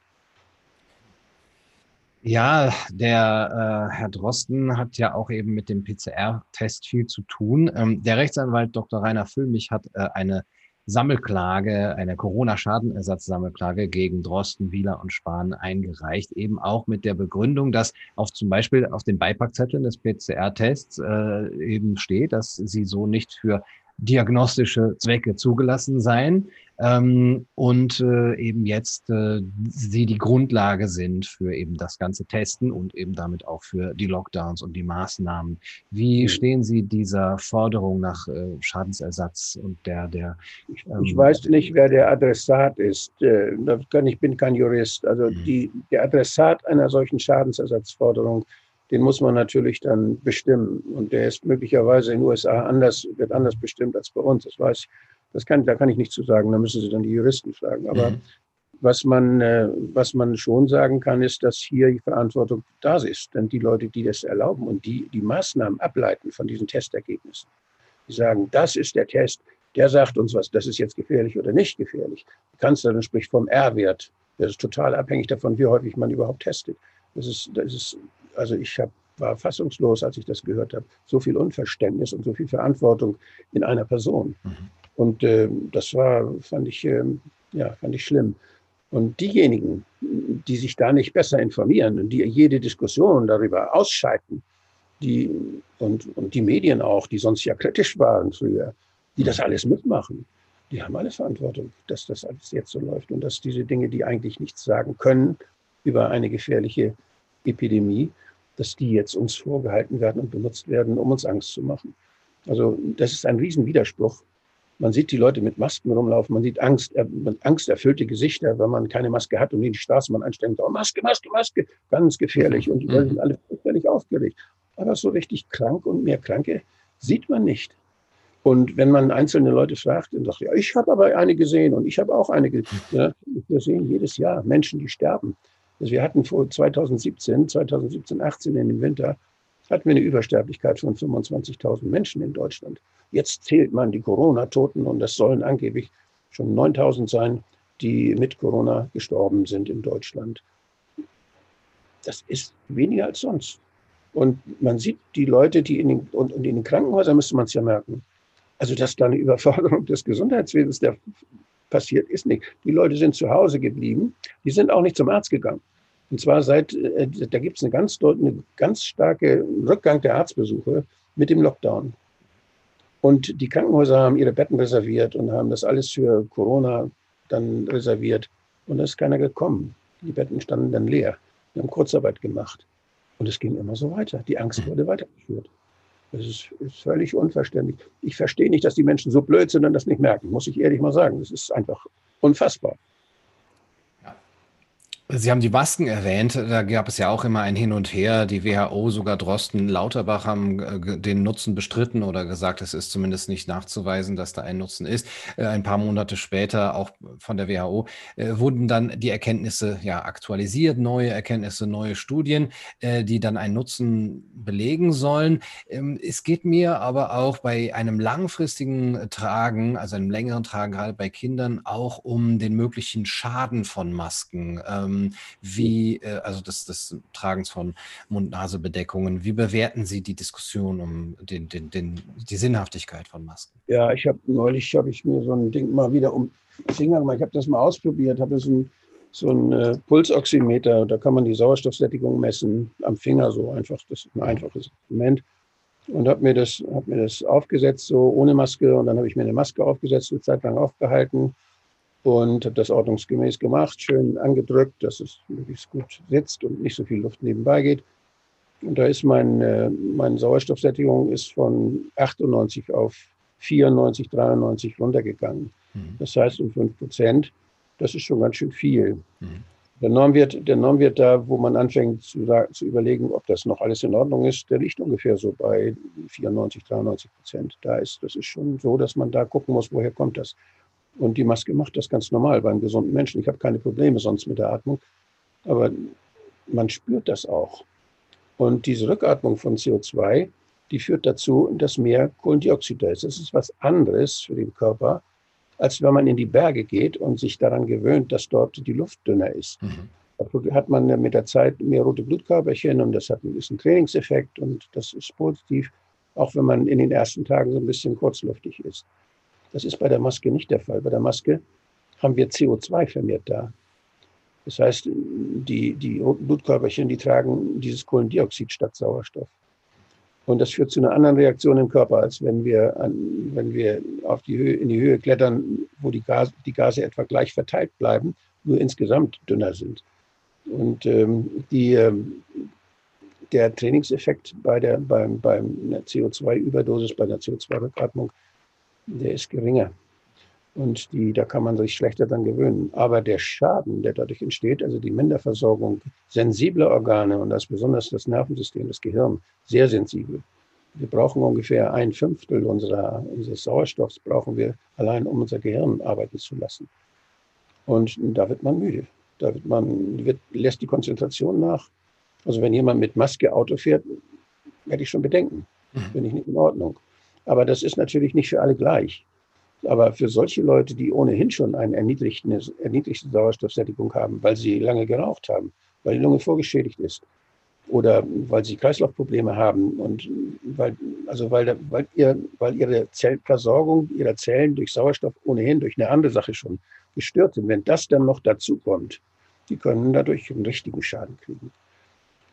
Ja, der äh, Herr Drosten hat ja auch eben mit dem PCR-Test viel zu tun. Ähm, der Rechtsanwalt Dr. Rainer Füllmich hat äh, eine Sammelklage, eine Corona-Schadenersatzsammelklage gegen Drosten, Wieler und Spahn eingereicht, eben auch mit der Begründung, dass auf zum Beispiel auf den Beipackzetteln des PCR-Tests äh, eben steht, dass sie so nicht für diagnostische Zwecke zugelassen seien ähm, und äh, eben jetzt äh, sie die Grundlage sind für eben das ganze Testen und eben damit auch für die Lockdowns und die Maßnahmen. Wie mhm. stehen Sie dieser Forderung nach äh, Schadensersatz und der der? Ähm, ich weiß nicht, wer der Adressat ist. Äh, ich bin kein Jurist. Also mhm. die, der Adressat einer solchen Schadensersatzforderung den muss man natürlich dann bestimmen. Und der ist möglicherweise in den USA anders, wird anders bestimmt als bei uns. Das weiß ich. Das kann, da kann ich nicht zu sagen. Da müssen Sie dann die Juristen fragen. Aber mhm. was man, äh, was man schon sagen kann, ist, dass hier die Verantwortung da ist. Denn die Leute, die das erlauben und die die Maßnahmen ableiten von diesen Testergebnissen, die sagen, das ist der Test, Der sagt uns was, das ist jetzt gefährlich oder nicht gefährlich. Die Kanzlerin spricht vom R-Wert. Das ist total abhängig davon, wie häufig man überhaupt testet. Das ist, das ist also ich hab, war fassungslos, als ich das gehört habe. So viel Unverständnis und so viel Verantwortung in einer Person. Mhm. Und äh, das war, fand ich, äh, ja, fand ich schlimm. Und diejenigen, die sich da nicht besser informieren und die jede Diskussion darüber ausschalten, die, und, und die Medien auch, die sonst ja kritisch waren früher, die das alles mitmachen, die haben alle Verantwortung, dass das alles jetzt so läuft und dass diese Dinge, die eigentlich nichts sagen können über eine gefährliche Epidemie, dass die jetzt uns vorgehalten werden und benutzt werden, um uns Angst zu machen. Also das ist ein Riesenwiderspruch. Man sieht die Leute mit Masken rumlaufen, man sieht Angst, äh, angsterfüllte Gesichter, wenn man keine Maske hat und in die Straßenbahn einstellen, oh, Maske, Maske, Maske, ganz gefährlich. Und die Leute sind alle völlig aufgeregt. Aber so richtig krank und mehr Kranke sieht man nicht. Und wenn man einzelne Leute fragt, dann sagt, ja, ich habe aber eine gesehen und ich habe auch eine gesehen. Ja, wir sehen jedes Jahr Menschen, die sterben. Also wir hatten vor 2017, 2017, 18 in dem Winter, hatten wir eine Übersterblichkeit von 25.000 Menschen in Deutschland. Jetzt zählt man die Corona-Toten und das sollen angeblich schon 9.000 sein, die mit Corona gestorben sind in Deutschland. Das ist weniger als sonst. Und man sieht die Leute, die in den, und, in den Krankenhäusern müsste man es ja merken. Also, dass da eine Überforderung des Gesundheitswesens der passiert ist nicht. Die Leute sind zu Hause geblieben. Die sind auch nicht zum Arzt gegangen. Und zwar seit, äh, da gibt es eine ganz, eine ganz starke Rückgang der Arztbesuche mit dem Lockdown. Und die Krankenhäuser haben ihre Betten reserviert und haben das alles für Corona dann reserviert. Und da ist keiner gekommen. Die Betten standen dann leer. Wir haben Kurzarbeit gemacht. Und es ging immer so weiter. Die Angst wurde weitergeführt. Das ist, ist, völlig unverständlich. Ich verstehe nicht, dass die Menschen so blöd sind und das nicht merken, muss ich ehrlich mal sagen. Das ist einfach unfassbar. Sie haben die Masken erwähnt, da gab es ja auch immer ein Hin und Her. Die WHO, sogar Drosten, Lauterbach haben äh, den Nutzen bestritten oder gesagt, es ist zumindest nicht nachzuweisen, dass da ein Nutzen ist. Äh, ein paar Monate später, auch von der WHO, äh, wurden dann die Erkenntnisse ja aktualisiert, neue Erkenntnisse, neue Studien, die dann einen Nutzen belegen sollen. Ähm, es geht mir aber auch bei einem langfristigen Tragen, also einem längeren Tragen, gerade bei Kindern, auch um den möglichen Schaden von Masken. Ähm, wie, äh, also des, des Tragens von Mund-Nase-Bedeckungen. Wie bewerten Sie die Diskussion um den, den, den, die Sinnhaftigkeit von Masken? Ja, ich habe neulich habe ich mir so ein Ding mal wieder um Finger gemacht. Ich habe das mal ausprobiert, habe so ein so ein äh, Pulsoximeter, da kann man die Sauerstoffsättigung messen am Finger so einfach. Das ist ein einfaches Instrument. Und habe mir, das, hab mir das aufgesetzt, so ohne Maske. Und dann habe ich mir eine Maske aufgesetzt, eine Zeit lang aufgehalten und habe das ordnungsgemäß gemacht, schön angedrückt, dass es möglichst gut sitzt und nicht so viel Luft nebenbei geht. Und da ist mein, äh, meine Sauerstoffsättigung ist von 98 auf 94, 93 runtergegangen. Mhm. Das heißt um 5 Prozent. Das ist schon ganz schön viel. Mhm. Der Normwert, der Normwert da, wo man anfängt zu, zu überlegen, ob das noch alles in Ordnung ist, der liegt ungefähr so bei 94, 93 Prozent. Da ist, das ist schon so, dass man da gucken muss, woher kommt das. Und die Maske macht das ganz normal beim gesunden Menschen. Ich habe keine Probleme sonst mit der Atmung. Aber man spürt das auch. Und diese Rückatmung von CO2, die führt dazu, dass mehr Kohlendioxid da ist. Das ist was anderes für den Körper, als wenn man in die Berge geht und sich daran gewöhnt, dass dort die Luft dünner ist. Mhm. Da hat man mit der Zeit mehr rote Blutkörperchen und das hat einen gewissen Trainingseffekt und das ist positiv, auch wenn man in den ersten Tagen so ein bisschen kurzluftig ist. Das ist bei der Maske nicht der Fall. Bei der Maske haben wir CO2 vermehrt da. Das heißt, die, die Blutkörperchen, die tragen dieses Kohlendioxid statt Sauerstoff. Und das führt zu einer anderen Reaktion im Körper, als wenn wir, an, wenn wir auf die Höhe, in die Höhe klettern, wo die Gase, die Gase etwa gleich verteilt bleiben, nur insgesamt dünner sind. Und ähm, die, ähm, der Trainingseffekt bei der, beim, beim CO2-Überdosis, bei der CO2-Rückatmung der ist geringer. Und die, da kann man sich schlechter dann gewöhnen. Aber der Schaden, der dadurch entsteht, also die Minderversorgung sensibler Organe und das besonders das Nervensystem, das Gehirn, sehr sensibel. Wir brauchen ungefähr ein Fünftel unserer, unseres Sauerstoffs, brauchen wir allein, um unser Gehirn arbeiten zu lassen. Und da wird man müde. Da wird man, wird, lässt die Konzentration nach. Also wenn jemand mit Maske Auto fährt, werde ich schon bedenken. Mhm. Bin ich nicht in Ordnung. Aber das ist natürlich nicht für alle gleich. Aber für solche Leute, die ohnehin schon eine erniedrigte, Sauerstoffsättigung haben, weil sie lange geraucht haben, weil die Lunge vorgeschädigt ist oder weil sie Kreislaufprobleme haben und weil, also weil, weil, ihr, weil ihre Zellversorgung ihrer Zellen durch Sauerstoff ohnehin durch eine andere Sache schon gestört sind. Wenn das dann noch dazu kommt, die können dadurch einen richtigen Schaden kriegen.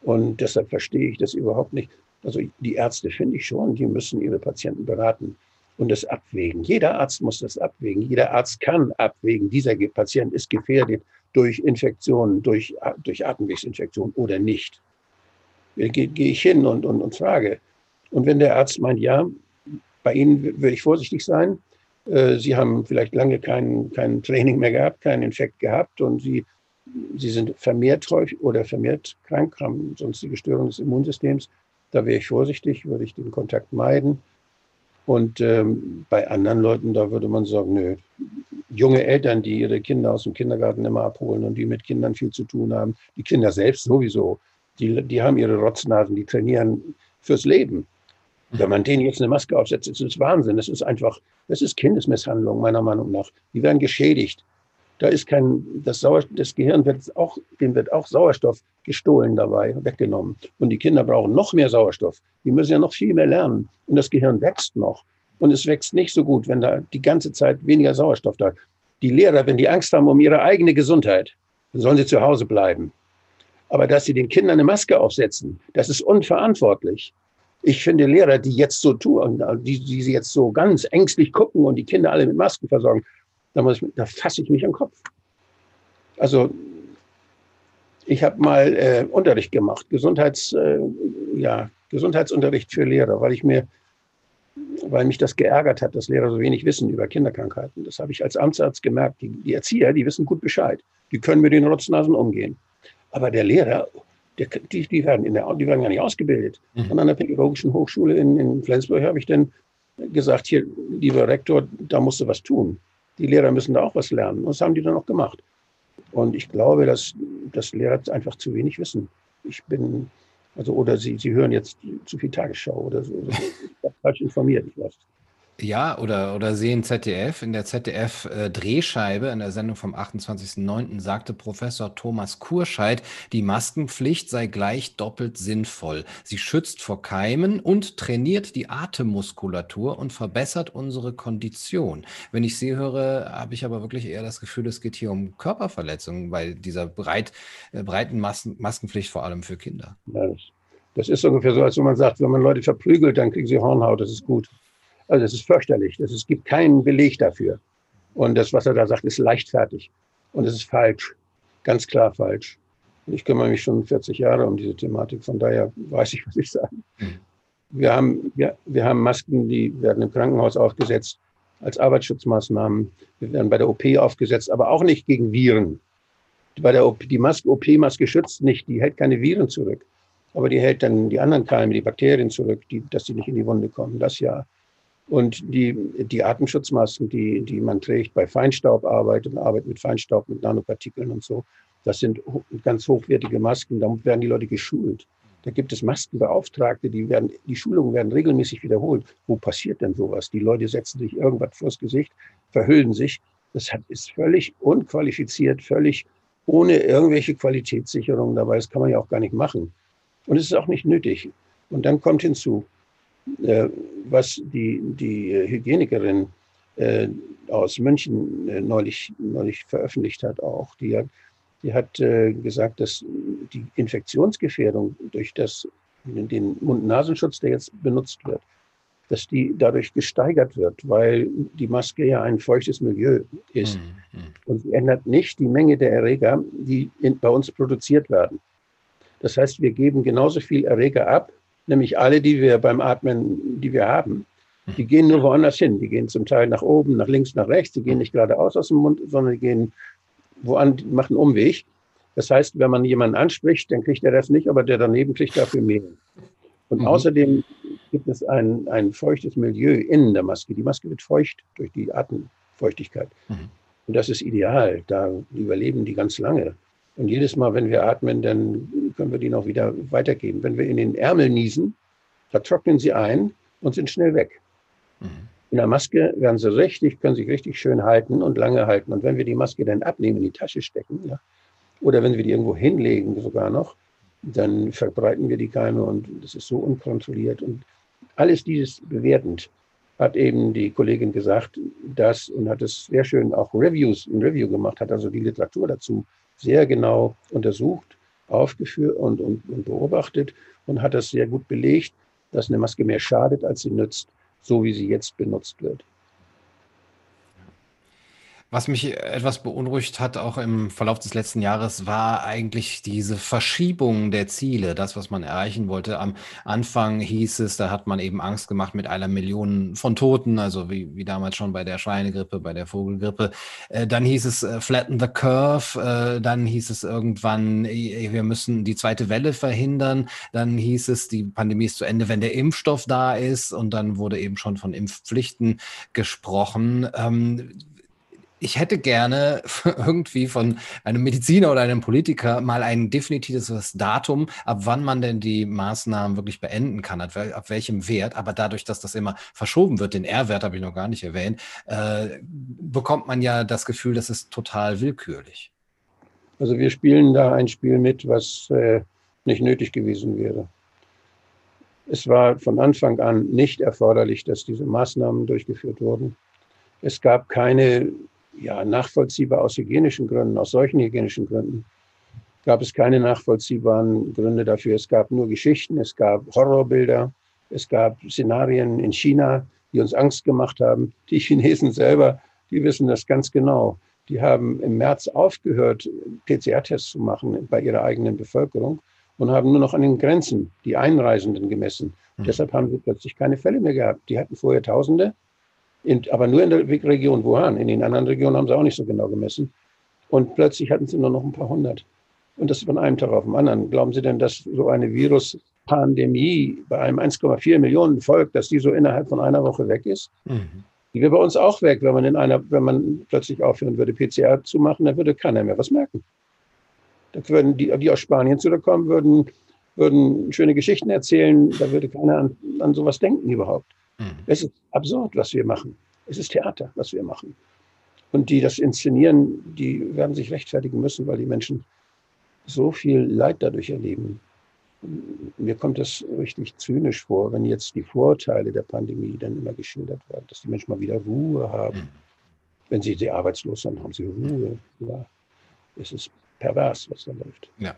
Und deshalb verstehe ich das überhaupt nicht. Also die Ärzte finde ich schon, die müssen ihre Patienten beraten und das abwägen. Jeder Arzt muss das abwägen. Jeder Arzt kann abwägen, dieser Patient ist gefährdet durch Infektionen, durch, durch Atemwegsinfektion oder nicht. Gehe geh ich hin und, und, und frage. Und wenn der Arzt meint, ja, bei Ihnen würde ich vorsichtig sein, äh, Sie haben vielleicht lange kein, kein Training mehr gehabt, keinen Infekt gehabt und Sie, Sie sind vermehrt oder vermehrt krank, haben sonstige Störungen des Immunsystems, da wäre ich vorsichtig, würde ich den Kontakt meiden. Und ähm, bei anderen Leuten, da würde man sagen, nö, junge Eltern, die ihre Kinder aus dem Kindergarten immer abholen und die mit Kindern viel zu tun haben, die Kinder selbst sowieso, die, die haben ihre Rotznasen, die trainieren fürs Leben. Wenn man denen jetzt eine Maske aufsetzt, ist es Wahnsinn. Das ist einfach, das ist Kindesmisshandlung, meiner Meinung nach. Die werden geschädigt. Da ist kein, das, Sauer, das Gehirn wird auch, dem wird auch Sauerstoff gestohlen dabei, weggenommen. Und die Kinder brauchen noch mehr Sauerstoff. Die müssen ja noch viel mehr lernen. Und das Gehirn wächst noch. Und es wächst nicht so gut, wenn da die ganze Zeit weniger Sauerstoff da ist. Die Lehrer, wenn die Angst haben um ihre eigene Gesundheit, dann sollen sie zu Hause bleiben. Aber dass sie den Kindern eine Maske aufsetzen, das ist unverantwortlich. Ich finde Lehrer, die jetzt so tun, die, die sie jetzt so ganz ängstlich gucken und die Kinder alle mit Masken versorgen, da, muss ich, da fasse ich mich am Kopf. Also ich habe mal äh, Unterricht gemacht, Gesundheits, äh, ja, Gesundheitsunterricht für Lehrer, weil ich mir, weil mich das geärgert hat, dass Lehrer so wenig wissen über Kinderkrankheiten. Das habe ich als Amtsarzt gemerkt. Die, die Erzieher, die wissen gut Bescheid. Die können mit den Rotznasen umgehen. Aber der Lehrer, der, die, die, werden in der, die werden gar nicht ausgebildet. Mhm. Und an der Pädagogischen Hochschule in, in Flensburg habe ich dann gesagt, hier, lieber Rektor, da musst du was tun die Lehrer müssen da auch was lernen. Und das haben die dann auch gemacht. Und ich glaube, dass, dass Lehrer einfach zu wenig wissen. Ich bin, also, oder sie, sie hören jetzt zu viel Tagesschau oder so. Oder so. falsch informiert, ich weiß. Ja, oder, oder sehen ZDF. In der ZDF-Drehscheibe äh, in der Sendung vom 28.09. sagte Professor Thomas Kurscheid, die Maskenpflicht sei gleich doppelt sinnvoll. Sie schützt vor Keimen und trainiert die Atemmuskulatur und verbessert unsere Kondition. Wenn ich sie höre, habe ich aber wirklich eher das Gefühl, es geht hier um Körperverletzungen bei dieser breit, äh, breiten Masken, Maskenpflicht, vor allem für Kinder. Das, das ist ungefähr so, als wenn man sagt, wenn man Leute verprügelt, dann kriegen sie Hornhaut, das ist gut. Also es ist fürchterlich. Das, es gibt keinen Beleg dafür. Und das, was er da sagt, ist leichtfertig. Und es ist falsch. Ganz klar falsch. Ich kümmere mich schon 40 Jahre um diese Thematik. Von daher weiß ich, was ich sage. Mhm. Wir haben, wir, wir haben Masken, die werden im Krankenhaus aufgesetzt als Arbeitsschutzmaßnahmen. Wir werden bei der OP aufgesetzt, aber auch nicht gegen Viren. Bei der OP, die Maske, OP-Maske schützt nicht, die hält keine Viren zurück. Aber die hält dann die anderen Keime, die Bakterien zurück, die, dass sie nicht in die Wunde kommen. Das ja. Und die, die Atemschutzmasken, die, die man trägt bei Feinstaubarbeit und Arbeit mit Feinstaub, mit Nanopartikeln und so, das sind ganz hochwertige Masken. Da werden die Leute geschult. Da gibt es Maskenbeauftragte, die werden, die Schulungen werden regelmäßig wiederholt. Wo passiert denn sowas? Die Leute setzen sich irgendwas vors Gesicht, verhüllen sich. Das ist völlig unqualifiziert, völlig ohne irgendwelche Qualitätssicherungen dabei. Das kann man ja auch gar nicht machen. Und es ist auch nicht nötig. Und dann kommt hinzu, was die, die Hygienikerin äh, aus München äh, neulich, neulich veröffentlicht hat auch. Die hat, die hat gesagt, dass die Infektionsgefährdung durch das, den Mund-Nasenschutz, der jetzt benutzt wird, dass die dadurch gesteigert wird, weil die Maske ja ein feuchtes Milieu ist. Mhm. Und sie ändert nicht die Menge der Erreger, die in, bei uns produziert werden. Das heißt, wir geben genauso viel Erreger ab, nämlich alle, die wir beim Atmen, die wir haben, die gehen nur woanders hin. Die gehen zum Teil nach oben, nach links, nach rechts. Die gehen nicht geradeaus aus dem Mund, sondern die gehen woanders, machen einen Umweg. Das heißt, wenn man jemanden anspricht, dann kriegt er das nicht, aber der daneben kriegt dafür mehr. Und mhm. außerdem gibt es ein, ein feuchtes Milieu in der Maske. Die Maske wird feucht durch die Atemfeuchtigkeit. Mhm. Und das ist ideal. Da überleben die ganz lange. Und jedes Mal, wenn wir atmen, dann können wir die noch wieder weitergeben. Wenn wir in den Ärmel niesen, da trocknen sie ein und sind schnell weg. Mhm. In der Maske werden sie richtig, können sich richtig schön halten und lange halten. Und wenn wir die Maske dann abnehmen, in die Tasche stecken, ja, oder wenn wir die irgendwo hinlegen sogar noch, dann verbreiten wir die Keime und das ist so unkontrolliert. Und alles dieses bewertend hat eben die Kollegin gesagt, dass und hat es sehr schön auch Reviews, ein Review gemacht, hat also die Literatur dazu sehr genau untersucht, aufgeführt und, und, und beobachtet und hat das sehr gut belegt, dass eine Maske mehr schadet, als sie nützt, so wie sie jetzt benutzt wird. Was mich etwas beunruhigt hat, auch im Verlauf des letzten Jahres, war eigentlich diese Verschiebung der Ziele, das, was man erreichen wollte. Am Anfang hieß es, da hat man eben Angst gemacht mit einer Million von Toten, also wie, wie damals schon bei der Schweinegrippe, bei der Vogelgrippe. Äh, dann hieß es äh, flatten the curve, äh, dann hieß es irgendwann, wir müssen die zweite Welle verhindern, dann hieß es, die Pandemie ist zu Ende, wenn der Impfstoff da ist und dann wurde eben schon von Impfpflichten gesprochen. Ich hätte gerne irgendwie von einem Mediziner oder einem Politiker mal ein definitives Datum, ab wann man denn die Maßnahmen wirklich beenden kann, ab, welchem Wert. Aber dadurch, dass das immer verschoben wird, den R-Wert habe ich noch gar nicht erwähnt, äh, bekommt man ja das Gefühl, das ist total willkürlich. Also wir spielen da ein Spiel mit, was äh, nicht nötig gewesen wäre. Es war von Anfang an nicht erforderlich, dass diese Maßnahmen durchgeführt wurden. Es gab keine ja, nachvollziehbar aus hygienischen Gründen, aus solchen hygienischen Gründen, gab es keine nachvollziehbaren Gründe dafür. Es gab nur Geschichten, es gab Horrorbilder, es gab Szenarien in China, die uns Angst gemacht haben. Die Chinesen selber, die wissen das ganz genau. Die haben im März aufgehört, PCR-Tests zu machen bei ihrer eigenen Bevölkerung und haben nur noch an den Grenzen die Einreisenden gemessen. Mhm. Deshalb haben sie plötzlich keine Fälle mehr gehabt. Die hatten vorher Tausende in, aber nur in der Region Wuhan. In den anderen Regionen haben sie auch nicht so genau gemessen. Und plötzlich hatten sie nur noch ein paar hundert. Und das von einem Tag auf den anderen. Glauben Sie denn, dass so eine Viruspandemie bei einem 1,4 Millionen Volk, dass die so innerhalb von einer Woche weg ist? Mhm. Die wäre bei uns auch weg, wenn man in einer, wenn man plötzlich aufhören würde, PCR zu machen, dann würde keiner mehr was merken. Da würden die, die aus Spanien zurückkommen, würden, würden schöne Geschichten erzählen, da würde keiner an, an sowas denken überhaupt. Mhm. Es ist absurd, was wir machen. Es ist Theater, was wir machen. Und die das inszenieren, die werden sich rechtfertigen müssen, weil die Menschen so viel Leid dadurch erleben. Mir kommt das richtig zynisch vor, wenn jetzt die Vorteile der Pandemie dann immer geschildert werden, dass die Menschen mal wieder Ruhe haben. Mhm. Wenn sie arbeitslos sind, haben sie Ruhe. Ja, es ist pervers, was da läuft. Ja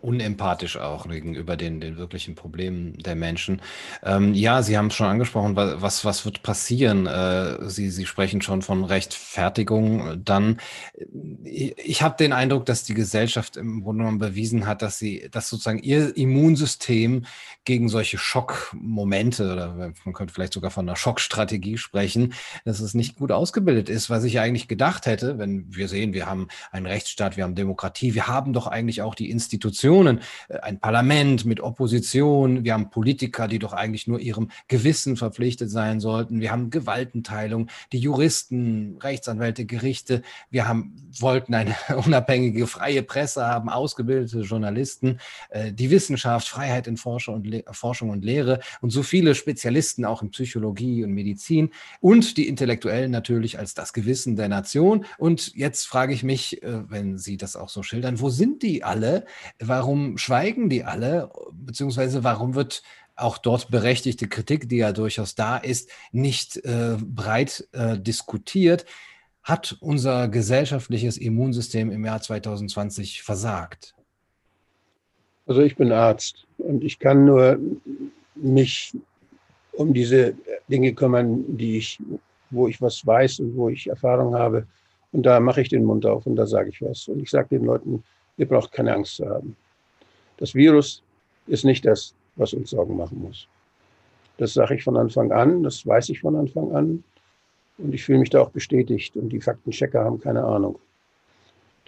unempathisch auch gegenüber den, den wirklichen Problemen der Menschen. Ähm, ja, Sie haben es schon angesprochen, was, was wird passieren? Äh, Sie, Sie sprechen schon von Rechtfertigung. Dann, ich, ich habe den Eindruck, dass die Gesellschaft im Grunde genommen bewiesen hat, dass sie, dass sozusagen ihr Immunsystem gegen solche Schockmomente oder man könnte vielleicht sogar von einer Schockstrategie sprechen, dass es nicht gut ausgebildet ist, was ich eigentlich gedacht hätte, wenn wir sehen, wir haben einen Rechtsstaat, wir haben Demokratie, wir haben doch eigentlich auch die Institutionen, Institutionen, äh, ein Parlament mit Opposition, wir haben Politiker, die doch eigentlich nur ihrem Gewissen verpflichtet sein sollten, wir haben Gewaltenteilung, die Juristen, Rechtsanwälte, Gerichte, wir haben, wollten eine unabhängige, freie Presse haben, ausgebildete Journalisten, äh, die Wissenschaft, Freiheit in Forschung und, Forschung und Lehre und so viele Spezialisten auch in Psychologie und Medizin und die Intellektuellen natürlich als das Gewissen der Nation. Und jetzt frage ich mich, äh, wenn Sie das auch so schildern, wo sind die alle? Warum schweigen die alle? Beziehungsweise warum wird auch dort berechtigte Kritik, die ja durchaus da ist, nicht äh, breit äh, diskutiert? Hat unser gesellschaftliches Immunsystem im Jahr 2020 versagt? Also ich bin Arzt und ich kann nur mich um diese Dinge kümmern, die ich, wo ich was weiß und wo ich Erfahrung habe. Und da mache ich den Mund auf und da sage ich was. Und ich sage den Leuten, Ihr braucht keine Angst zu haben. Das Virus ist nicht das, was uns Sorgen machen muss. Das sage ich von Anfang an, das weiß ich von Anfang an. Und ich fühle mich da auch bestätigt. Und die Faktenchecker haben keine Ahnung.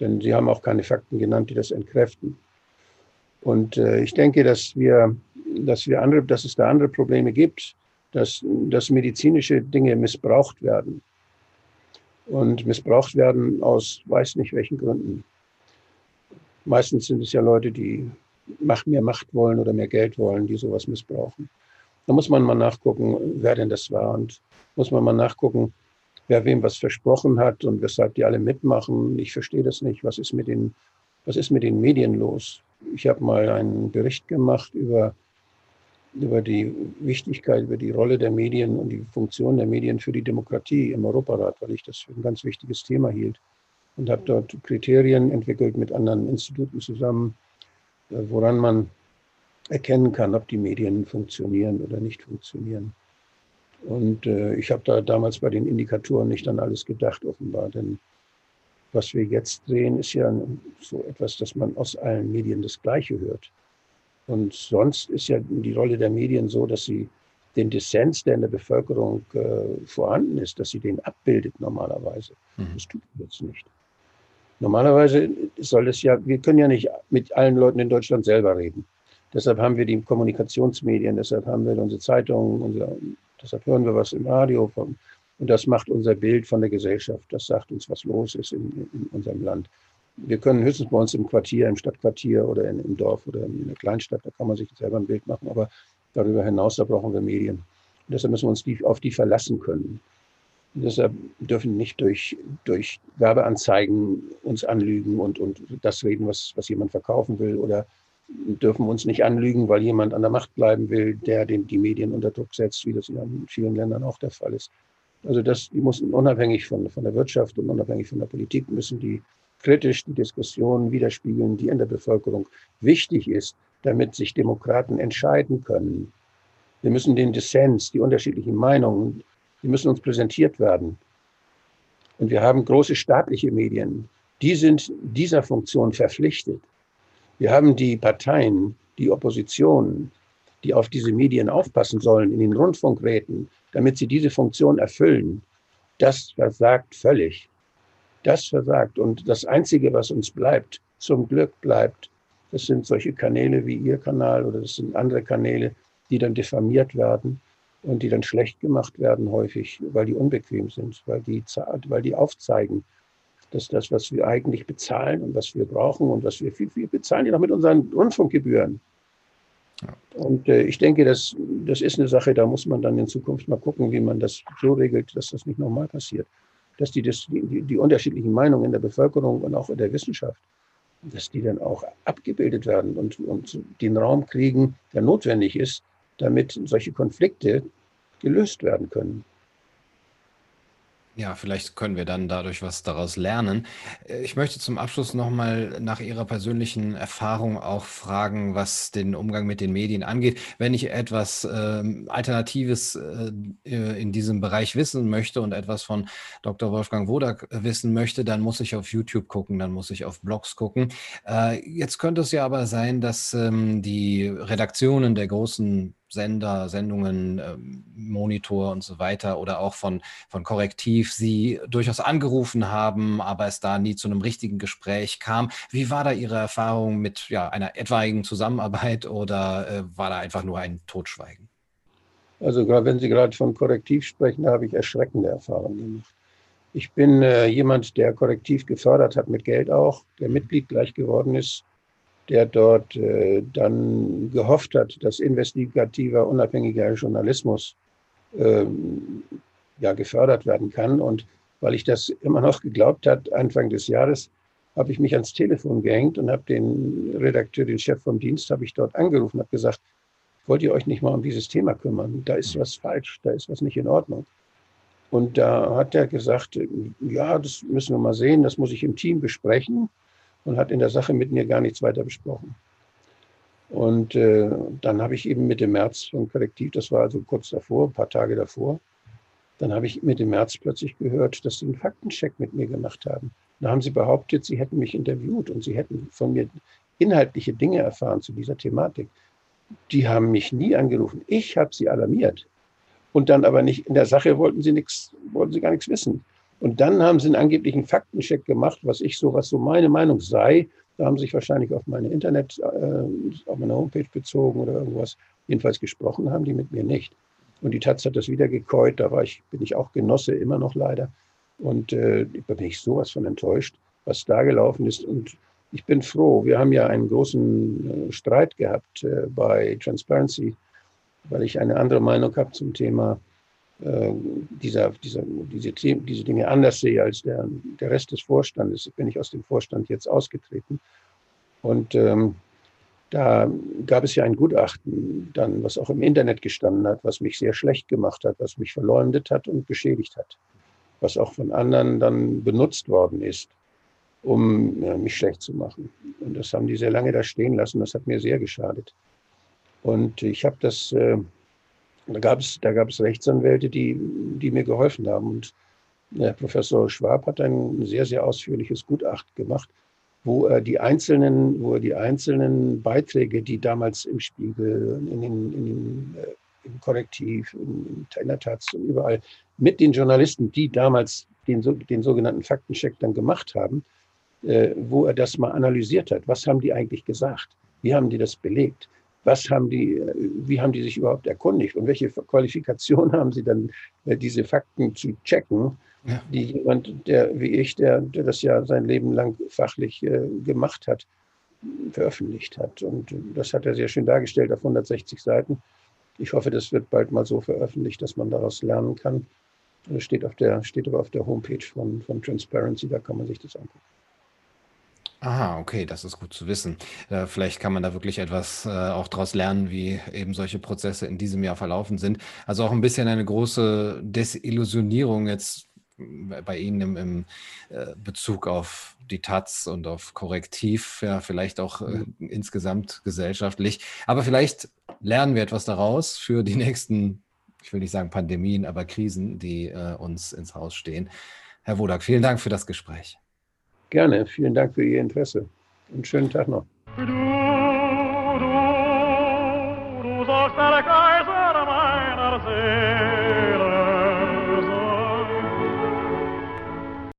Denn sie haben auch keine Fakten genannt, die das entkräften. Und äh, ich denke, dass wir, dass wir andere, dass es da andere Probleme gibt, dass, dass medizinische Dinge missbraucht werden. Und missbraucht werden aus weiß nicht welchen Gründen. Meistens sind es ja Leute, die mehr Macht wollen oder mehr Geld wollen, die sowas missbrauchen. Da muss man mal nachgucken, wer denn das war. Und muss man mal nachgucken, wer wem was versprochen hat und weshalb die alle mitmachen. Ich verstehe das nicht. Was ist mit den, was ist mit den Medien los? Ich habe mal einen Bericht gemacht über, über die Wichtigkeit, über die Rolle der Medien und die Funktion der Medien für die Demokratie im Europarat, weil ich das für ein ganz wichtiges Thema hielt. Und habe dort Kriterien entwickelt mit anderen Instituten zusammen, äh, woran man erkennen kann, ob die Medien funktionieren oder nicht funktionieren. Und äh, ich habe da damals bei den Indikatoren nicht an alles gedacht, offenbar. Denn was wir jetzt sehen, ist ja so etwas, dass man aus allen Medien das Gleiche hört. Und sonst ist ja die Rolle der Medien so, dass sie den Dissens, der in der Bevölkerung äh, vorhanden ist, dass sie den abbildet normalerweise. Mhm. Das tut sie jetzt nicht. Normalerweise soll es ja, wir können ja nicht mit allen Leuten in Deutschland selber reden. Deshalb haben wir die Kommunikationsmedien, deshalb haben wir unsere Zeitungen, unsere Deshalb hören wir was im Radio von, und das macht unser Bild von der Gesellschaft. Das sagt uns, was los ist in, in unserem Land. Wir können höchstens bei uns im Quartier, im Stadtquartier oder in, im Dorf oder in einer Kleinstadt, da kann man sich selber ein Bild machen, aber darüber hinaus, da brauchen wir Medien. Und deshalb müssen wir uns die, auf die verlassen können. Deshalb dürfen nicht durch, durch Werbeanzeigen uns anlügen und, und das reden, was, was jemand verkaufen will oder dürfen uns nicht anlügen, weil jemand an der Macht bleiben will, der den, die Medien unter Druck setzt, wie das in vielen Ländern auch der Fall ist. Also das, die müssen unabhängig von, von der Wirtschaft und unabhängig von der Politik, müssen die kritisch die Diskussionen widerspiegeln, die in der Bevölkerung wichtig ist, damit sich Demokraten entscheiden können. Wir müssen den Dissens, die unterschiedlichen Meinungen, die müssen uns präsentiert werden. Und wir haben große staatliche Medien, die sind dieser Funktion verpflichtet. Wir haben die Parteien, die Opposition, die auf diese Medien aufpassen sollen, in den Rundfunkräten, damit sie diese Funktion erfüllen. Das versagt völlig. Das versagt. Und das Einzige, was uns bleibt, zum Glück bleibt, das sind solche Kanäle wie Ihr Kanal oder das sind andere Kanäle, die dann diffamiert werden und die dann schlecht gemacht werden häufig, weil die unbequem sind, weil die, weil die aufzeigen, dass das, was wir eigentlich bezahlen und was wir brauchen und was wir viel, viel bezahlen, ja noch mit unseren Rundfunkgebühren. Ja. Und äh, ich denke, das, das ist eine Sache, da muss man dann in Zukunft mal gucken, wie man das so regelt, dass das nicht nochmal passiert. Dass die, das, die, die unterschiedlichen Meinungen in der Bevölkerung und auch in der Wissenschaft, dass die dann auch abgebildet werden und, und den Raum kriegen, der notwendig ist, damit solche Konflikte gelöst werden können. Ja, vielleicht können wir dann dadurch was daraus lernen. Äh, ich möchte zum Abschluss nochmal nach Ihrer persönlichen Erfahrung auch fragen, was den Umgang mit den Medien angeht. Wenn ich etwas ähm, Alternatives äh, äh in diesem Bereich wissen möchte und etwas von Dr. Wolfgang Wodak wissen möchte, dann muss ich auf YouTube gucken, dann muss ich auf Blogs gucken. Äh, jetzt könnte es ja aber sein, dass ähm, die Redaktionen der großen Sender, Sendungen, ähm, Monitor und so weiter oder auch von, von Korrektiv Sie durchaus angerufen haben, aber es da nie zu einem richtigen Gespräch kam. Wie war da Ihre Erfahrung mit ja, einer etwaigen Zusammenarbeit oder äh, war da einfach nur ein Totschweigen? Also wenn Sie gerade von Korrektiv sprechen, da habe ich erschreckende Erfahrungen gemacht. Ich bin äh, jemand, der Korrektiv gefördert hat mit Geld auch, der Mitglied gleich geworden ist der dort äh, dann gehofft hat, dass investigativer, unabhängiger Journalismus ähm, ja, gefördert werden kann. Und weil ich das immer noch geglaubt hat, Anfang des Jahres, habe ich mich ans Telefon gehängt und habe den Redakteur, den Chef vom Dienst, habe ich dort angerufen, habe gesagt, wollt ihr euch nicht mal um dieses Thema kümmern? Da ist was falsch, da ist was nicht in Ordnung. Und da hat er gesagt, ja, das müssen wir mal sehen, das muss ich im Team besprechen und hat in der Sache mit mir gar nichts weiter besprochen. Und äh, dann habe ich eben Mitte März von Kollektiv, das war also kurz davor, ein paar Tage davor, dann habe ich Mitte März plötzlich gehört, dass sie einen Faktencheck mit mir gemacht haben. Da haben sie behauptet, sie hätten mich interviewt und sie hätten von mir inhaltliche Dinge erfahren zu dieser Thematik. Die haben mich nie angerufen. Ich habe sie alarmiert. Und dann aber nicht, in der Sache wollten sie nichts, wollten sie gar nichts wissen. Und dann haben sie einen angeblichen Faktencheck gemacht, was ich so, was so meine Meinung sei. Da haben sie sich wahrscheinlich auf meine Internet, äh, auf meine Homepage bezogen oder irgendwas. Jedenfalls gesprochen haben die mit mir nicht. Und die Taz hat das wieder gekäut. Da war ich, bin ich auch Genosse, immer noch leider. Und äh, da bin ich sowas von enttäuscht, was da gelaufen ist. Und ich bin froh. Wir haben ja einen großen äh, Streit gehabt äh, bei Transparency, weil ich eine andere Meinung habe zum Thema äh, dieser, dieser, diese, diese Dinge anders sehe als der, der Rest des Vorstandes. Bin ich aus dem Vorstand jetzt ausgetreten. Und ähm, da gab es ja ein Gutachten, dann, was auch im Internet gestanden hat, was mich sehr schlecht gemacht hat, was mich verleumdet hat und beschädigt hat, was auch von anderen dann benutzt worden ist, um ja, mich schlecht zu machen. Und das haben die sehr lange da stehen lassen. Das hat mir sehr geschadet. Und ich habe das, äh, da gab es, da gab es Rechtsanwälte, die, die mir geholfen haben. Und der Professor Schwab hat ein sehr, sehr ausführliches Gutachten gemacht, wo er die einzelnen, wo er die einzelnen Beiträge, die damals im Spiegel, in den, in den, äh, im Korrektiv, in, in der Taz und überall mit den Journalisten, die damals den, den sogenannten Faktencheck dann gemacht haben, äh, wo er das mal analysiert hat. Was haben die eigentlich gesagt? Wie haben die das belegt? Was haben die, wie haben die sich überhaupt erkundigt? Und welche Qualifikation haben sie dann, äh, diese Fakten zu checken? ja. die jemand, der wie ich, der, der das ja sein Leben lang fachlich äh, gemacht hat, veröffentlicht hat. Und das hat er sehr schön dargestellt auf 160 Seiten. Ich hoffe, das wird bald mal so veröffentlicht, dass man daraus lernen kann. Das steht, auf der, steht aber auf der Homepage von, von Transparency, da kann man sich das angucken. Aha, okay, das ist gut zu wissen. Äh, vielleicht kann man da wirklich etwas äh, auch daraus lernen, wie eben solche Prozesse in diesem Jahr verlaufen sind. Also auch ein bisschen eine große Desillusionierung jetzt bei Ihnen im, im äh, Bezug auf die Taz und auf Korrektiv, ja, vielleicht auch äh, mhm. insgesamt gesellschaftlich. Aber vielleicht lernen wir etwas daraus für die nächsten, ich will nicht sagen Pandemien, aber Krisen, die äh, uns ins Haus stehen. Herr Wodak, vielen Dank für das Gespräch. Gerne, vielen Dank für Ihr Interesse. Einen schönen Tag noch.